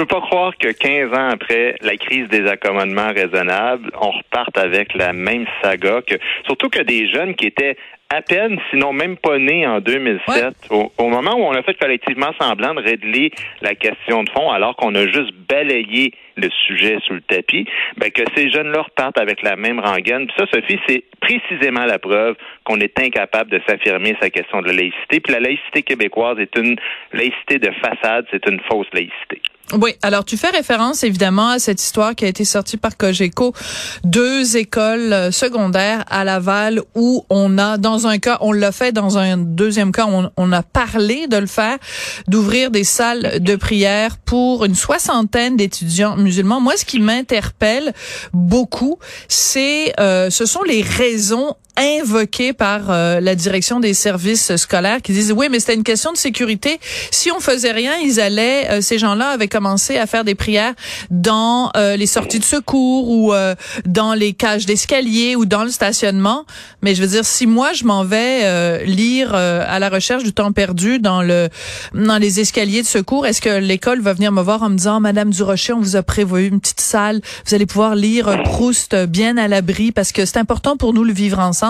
Je peux pas croire que 15 ans après la crise des accommodements raisonnables, on reparte avec la même saga que, surtout que des jeunes qui étaient à peine, sinon même pas nés en 2007, au, au, moment où on a fait collectivement semblant de régler la question de fond, alors qu'on a juste balayé le sujet sous le tapis, ben que ces jeunes-là repartent avec la même rengaine. Puis ça, Sophie, c'est précisément la preuve qu'on est incapable de s'affirmer sa question de la laïcité. Puis la laïcité québécoise est une laïcité de façade, c'est une fausse laïcité. Oui, alors tu fais référence évidemment à cette histoire qui a été sortie par Cogeco, deux écoles euh, secondaires à Laval où on a, dans un cas, on l'a fait, dans un deuxième cas, on, a parlé de le faire, d'ouvrir des salles de prière pour une soixantaine d'étudiants musulmans. Moi, ce qui m'interpelle beaucoup, c'est, euh, ce sont les raisons invoquées par euh, la direction des services scolaires qui disent oui mais c'était une question de sécurité. Si on faisait rien ils allaient euh, ces gens-là avaient commencé à faire des prières dans euh, les sorties de secours ou euh, dans les cages d'escalier ou dans le stationnement. Mais je veux dire si moi je m'en vais euh, lire à la recherche du temps perdu dans le dans les escaliers de secours est-ce que l'école va venir me voir en me disant madame Durocher on vous a prévu une petite salle vous allez pouvoir lire Proust bien à l'abri parce que c'est important pour nous le vivre ensemble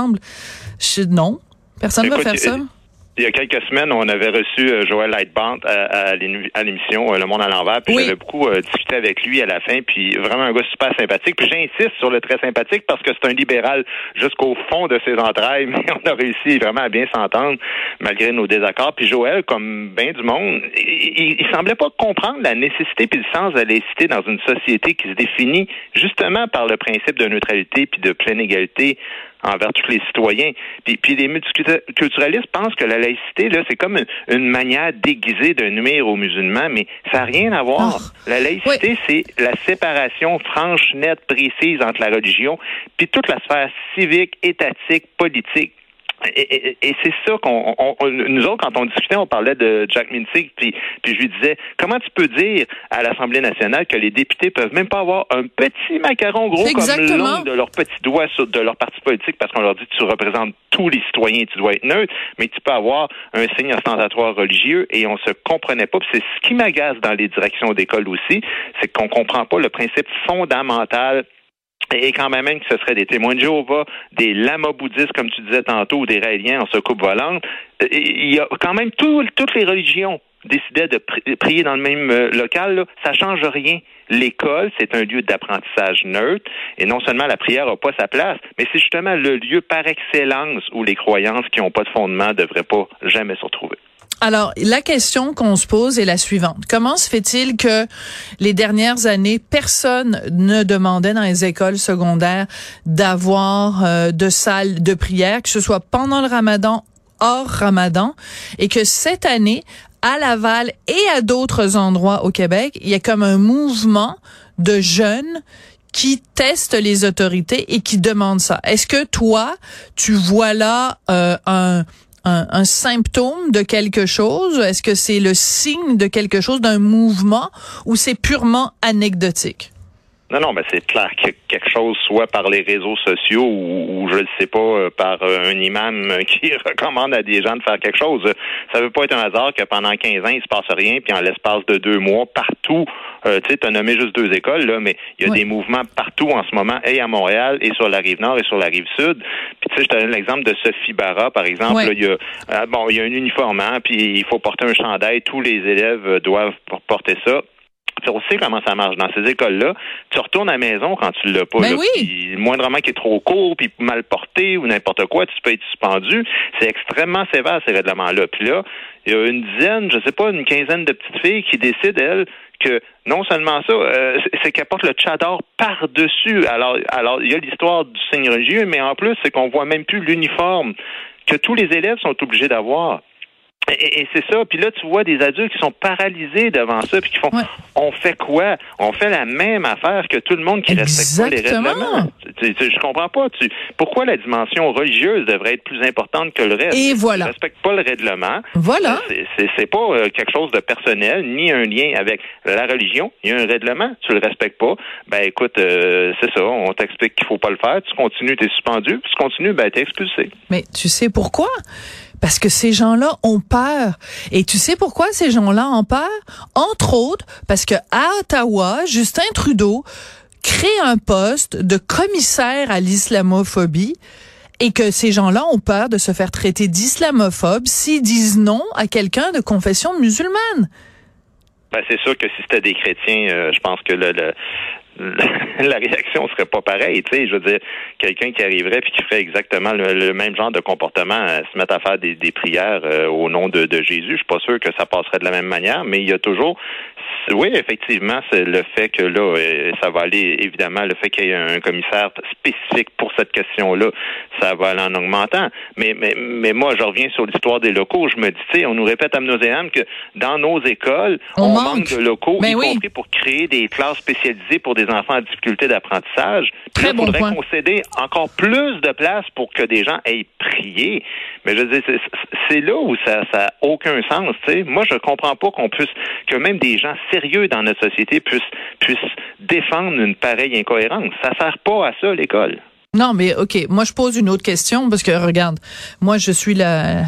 je, non, personne ne va faire ça. Il y a quelques semaines, on avait reçu euh, Joël Lightband à, à l'émission euh, Le Monde à l'envers, puis j'avais beaucoup euh, discuté avec lui à la fin, puis vraiment un gars super sympathique. Puis j'insiste sur le très sympathique parce que c'est un libéral jusqu'au fond de ses entrailles, mais on a réussi vraiment à bien s'entendre malgré nos désaccords. Puis Joël, comme bien du monde, il, il, semblait pas comprendre la nécessité puis le sens de la laïcité dans une société qui se définit justement par le principe de neutralité puis de pleine égalité envers tous les citoyens. Puis, puis les multiculturalistes pensent que la laïcité, là, c'est comme une, une, manière déguisée de nuire aux musulmans, mais ça n'a rien à voir. Oh. La laïcité, oui. c'est la séparation franche, nette, précise entre la religion, puis toute la sphère civique, étatique, politique. Et, et, et c'est ça qu'on, on, nous autres, quand on discutait, on parlait de Jack Mintzig, puis, puis je lui disais, comment tu peux dire à l'Assemblée nationale que les députés peuvent même pas avoir un petit macaron gros comme l'ongle de leur petit doigt sur, de leur parti politique parce qu'on leur dit tu représentes tous les citoyens, tu dois être neutre, mais tu peux avoir un signe ostentatoire religieux et on se comprenait pas. C'est ce qui m'agace dans les directions d'école aussi, c'est qu'on comprend pas le principe fondamental et quand même, que ce serait des témoins de Jéhovah, des lamas bouddhistes, comme tu disais tantôt, ou des raéliens en soucoupe volante, il y a quand même tout, toutes les religions décidaient de prier dans le même euh, local, là, ça change rien. L'école, c'est un lieu d'apprentissage neutre, et non seulement la prière n'a pas sa place, mais c'est justement le lieu par excellence où les croyances qui n'ont pas de fondement ne devraient pas jamais se retrouver. Alors, la question qu'on se pose est la suivante. Comment se fait-il que les dernières années, personne ne demandait dans les écoles secondaires d'avoir euh, de salles de prière, que ce soit pendant le ramadan, hors ramadan, et que cette année, à Laval et à d'autres endroits au Québec, il y a comme un mouvement de jeunes qui testent les autorités et qui demandent ça. Est-ce que toi, tu vois là euh, un un, un, symptôme de quelque chose? Est-ce que c'est le signe de quelque chose, d'un mouvement, ou c'est purement anecdotique? Non, non, mais c'est clair que quelque chose, soit par les réseaux sociaux ou, ou je ne sais pas, par un imam qui recommande à des gens de faire quelque chose. Ça veut pas être un hasard que pendant 15 ans, il se passe rien, puis en l'espace de deux mois, partout, euh, tu sais, tu as nommé juste deux écoles, là, mais il y a oui. des mouvements partout en ce moment, et à Montréal, et sur la rive nord, et sur la rive sud. Puis tu sais, je te donne l'exemple de Sophie Barra, par exemple. Oui. Là, il y a, euh, bon, il y a un uniforme, hein, puis il faut porter un chandail. Tous les élèves doivent porter ça on sait comment ça marche dans ces écoles-là. Tu retournes à la maison quand tu l'as pas. Ben là, oui. Moindrement qui est trop court, puis mal porté ou n'importe quoi, tu peux être suspendu. C'est extrêmement sévère ces règlements-là. Puis là, il y a une dizaine, je sais pas, une quinzaine de petites filles qui décident elles que non seulement ça, euh, c'est qu'elles portent le tchador par-dessus. Alors, alors il y a l'histoire du signe religieux, mais en plus, c'est qu'on voit même plus l'uniforme que tous les élèves sont obligés d'avoir. Et, c'est ça. Puis là, tu vois des adultes qui sont paralysés devant ça, puis qui font, on fait quoi? On fait la même affaire que tout le monde qui respecte pas les règlements. Je comprends pas. Tu, pourquoi la dimension religieuse devrait être plus importante que le reste? Et voilà. Tu respectes pas le règlement. Voilà. C'est pas euh, quelque chose de personnel, ni un lien avec la religion. Il y a un règlement. Tu le respectes pas. Ben écoute, euh, c'est ça. On t'explique qu'il faut pas le faire. Tu continues, t'es suspendu. Puis tu continues, ben t'es expulsé. Mais tu sais pourquoi? Parce que ces gens-là ont peur. Et tu sais pourquoi ces gens-là ont peur? Entre autres, parce que à Ottawa, Justin Trudeau crée un poste de commissaire à l'islamophobie et que ces gens-là ont peur de se faire traiter d'islamophobe s'ils disent non à quelqu'un de confession musulmane. Ben, c'est sûr que si c'était des chrétiens, euh, je pense que le, la réaction serait pas pareille. Tu sais, je veux dire, quelqu'un qui arriverait puis qui ferait exactement le, même genre de comportement, euh, se mettre à faire des, prières euh, au nom de, de Jésus, je suis pas sûr que ça passerait de la même manière. Mais il y a toujours oui, effectivement, c'est le fait que là, euh, ça va aller, évidemment, le fait qu'il y ait un commissaire spécifique pour cette question-là, ça va aller en augmentant. Mais, mais, mais moi, je reviens sur l'histoire des locaux. Je me dis, tu sais, on nous répète à nauséam que dans nos écoles, on, manque. de locaux, mais ben y compris pour créer des classes spécialisées pour des enfants en difficulté d'apprentissage. Très bon faudrait concéder encore plus de place pour que des gens aient prié. Mais je dire, c'est là où ça n'a aucun sens. Tu sais. Moi, je comprends pas qu'on puisse, que même des gens sérieux dans notre société puissent, puissent défendre une pareille incohérence. Ça sert pas à ça, l'école. Non, mais OK, moi je pose une autre question parce que regarde, moi je suis la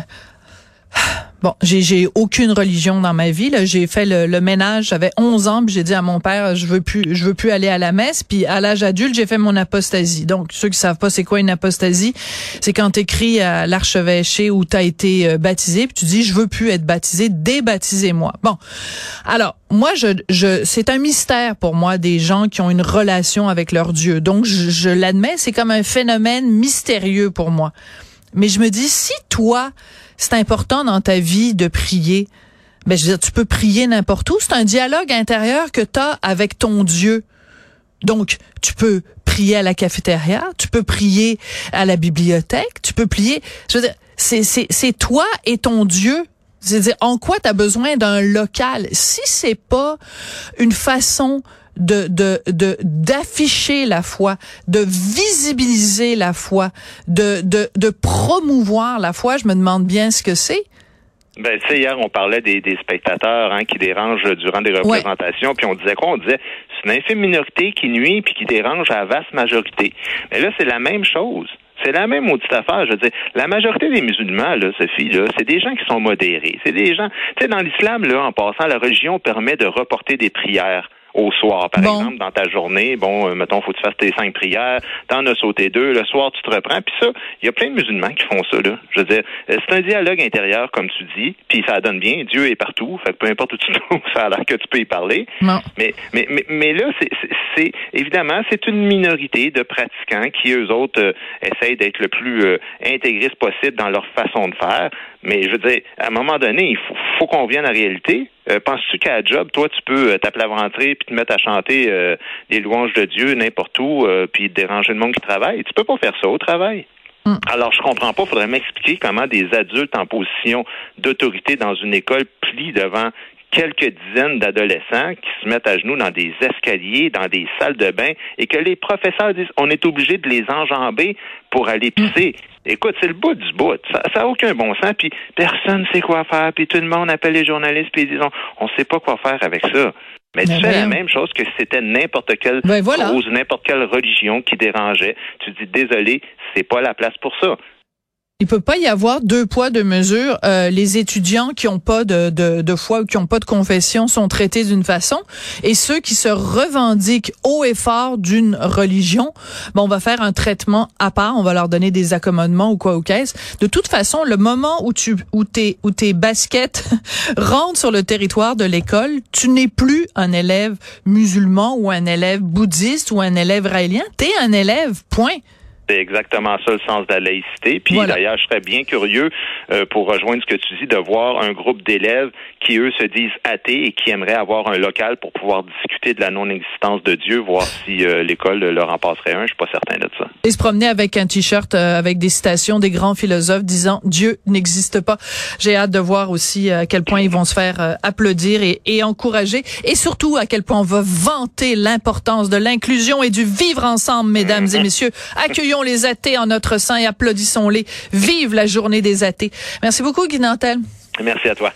Bon, j'ai aucune religion dans ma vie. J'ai fait le, ménage, j'avais 11 ans, puis j'ai dit à mon père, je veux plus, je veux plus aller à la messe. Puis à l'âge adulte, j'ai fait mon apostasie. Donc ceux qui savent pas c'est quoi une apostasie, c'est quand t'écris à l'archevêché où t'as été euh, baptisé, puis tu dis je veux plus être baptisé, débaptisez-moi. Bon, alors moi, je, je c'est un mystère pour moi des gens qui ont une relation avec leur Dieu. Donc je, je l'admets, c'est comme un phénomène mystérieux pour moi. Mais je me dis si toi c'est important dans ta vie de prier. Ben, je veux dire, tu peux prier n'importe où. C'est un dialogue intérieur que tu as avec ton Dieu. Donc, tu peux prier à la cafétéria, tu peux prier à la bibliothèque, tu peux prier. Je veux dire, c'est, c'est, c'est toi et ton Dieu. C'est-à-dire, en quoi tu as besoin d'un local? Si c'est pas une façon de de d'afficher la foi, de visibiliser la foi, de, de de promouvoir la foi. Je me demande bien ce que c'est. Ben, tu sais, hier, on parlait des, des spectateurs hein, qui dérangent durant des représentations, puis on disait quoi? On disait c'est une infime minorité qui nuit puis qui dérange à la vaste majorité. Mais là, c'est la même chose. C'est la même maudite affaire. Je veux dire, la majorité des musulmans, là, Sophie, là, c'est des gens qui sont modérés. C'est des gens, tu sais, dans l'islam, là, en passant, la religion permet de reporter des prières au soir. Par exemple, dans ta journée, bon, euh, mettons, faut que tu fasses tes cinq prières, t'en as sauté deux, le soir, tu te reprends. Puis ça, il y a plein de musulmans qui font ça, là. Je veux dire, euh, c'est un dialogue intérieur, comme tu dis, puis ça donne bien. Dieu est partout, fait que peu importe où tu trouves, ça a l'air que tu peux y parler. Non. Mais, mais, mais, mais là, c'est évidemment, c'est une minorité de pratiquants qui, eux autres, euh, essayent d'être le plus euh, intégristes possible dans leur façon de faire. Mais je veux dire, à un moment donné, il faut, faut qu'on vienne à la réalité. Euh, penses-tu qu'à la job, toi, tu peux euh, t'aplaventrer puis te mettre à chanter euh, les louanges de Dieu n'importe où puis déranger le monde qui travaille? Tu peux pas faire ça au travail. Mm. Alors, je comprends pas. Il faudrait m'expliquer comment des adultes en position d'autorité dans une école plient devant quelques dizaines d'adolescents qui se mettent à genoux dans des escaliers, dans des salles de bain, et que les professeurs disent on est obligé de les enjamber pour aller pisser. Écoute, c'est le bout du bout. Ça n'a aucun bon sens, puis personne ne sait quoi faire, puis tout le monde appelle les journalistes, puis ils disent on ne sait pas quoi faire avec ça. Mais tu fais la même chose que si c'était n'importe quelle ben cause, n'importe quelle religion qui dérangeait. Tu dis désolé, c'est pas la place pour ça. Il peut pas y avoir deux poids deux mesures. Euh, les étudiants qui ont pas de, de, de, foi ou qui ont pas de confession sont traités d'une façon, et ceux qui se revendiquent haut et fort d'une religion, bon, on va faire un traitement à part. On va leur donner des accommodements ou quoi ou qu'est-ce. De toute façon, le moment où tu où tes où tes baskets rentrent sur le territoire de l'école, tu n'es plus un élève musulman ou un élève bouddhiste ou un élève raélien. T'es un élève. Point. C'est exactement ça le sens de la laïcité. Puis d'ailleurs, je serais bien curieux euh, pour rejoindre ce que tu dis de voir un groupe d'élèves qui eux se disent athées et qui aimeraient avoir un local pour pouvoir discuter de la non-existence de Dieu, voir si euh, l'école leur en passerait un. Je suis pas certain de ça. Et se promener avec un t-shirt euh, avec des citations des grands philosophes disant Dieu n'existe pas. J'ai hâte de voir aussi à quel point ils vont se faire applaudir et, et encourager, et surtout à quel point on va vanter l'importance de l'inclusion et du vivre ensemble, mesdames et messieurs. Accueillons les athées en notre sein et applaudissons-les. Vive la journée des athées. Merci beaucoup, Guy Nantel. Merci à toi.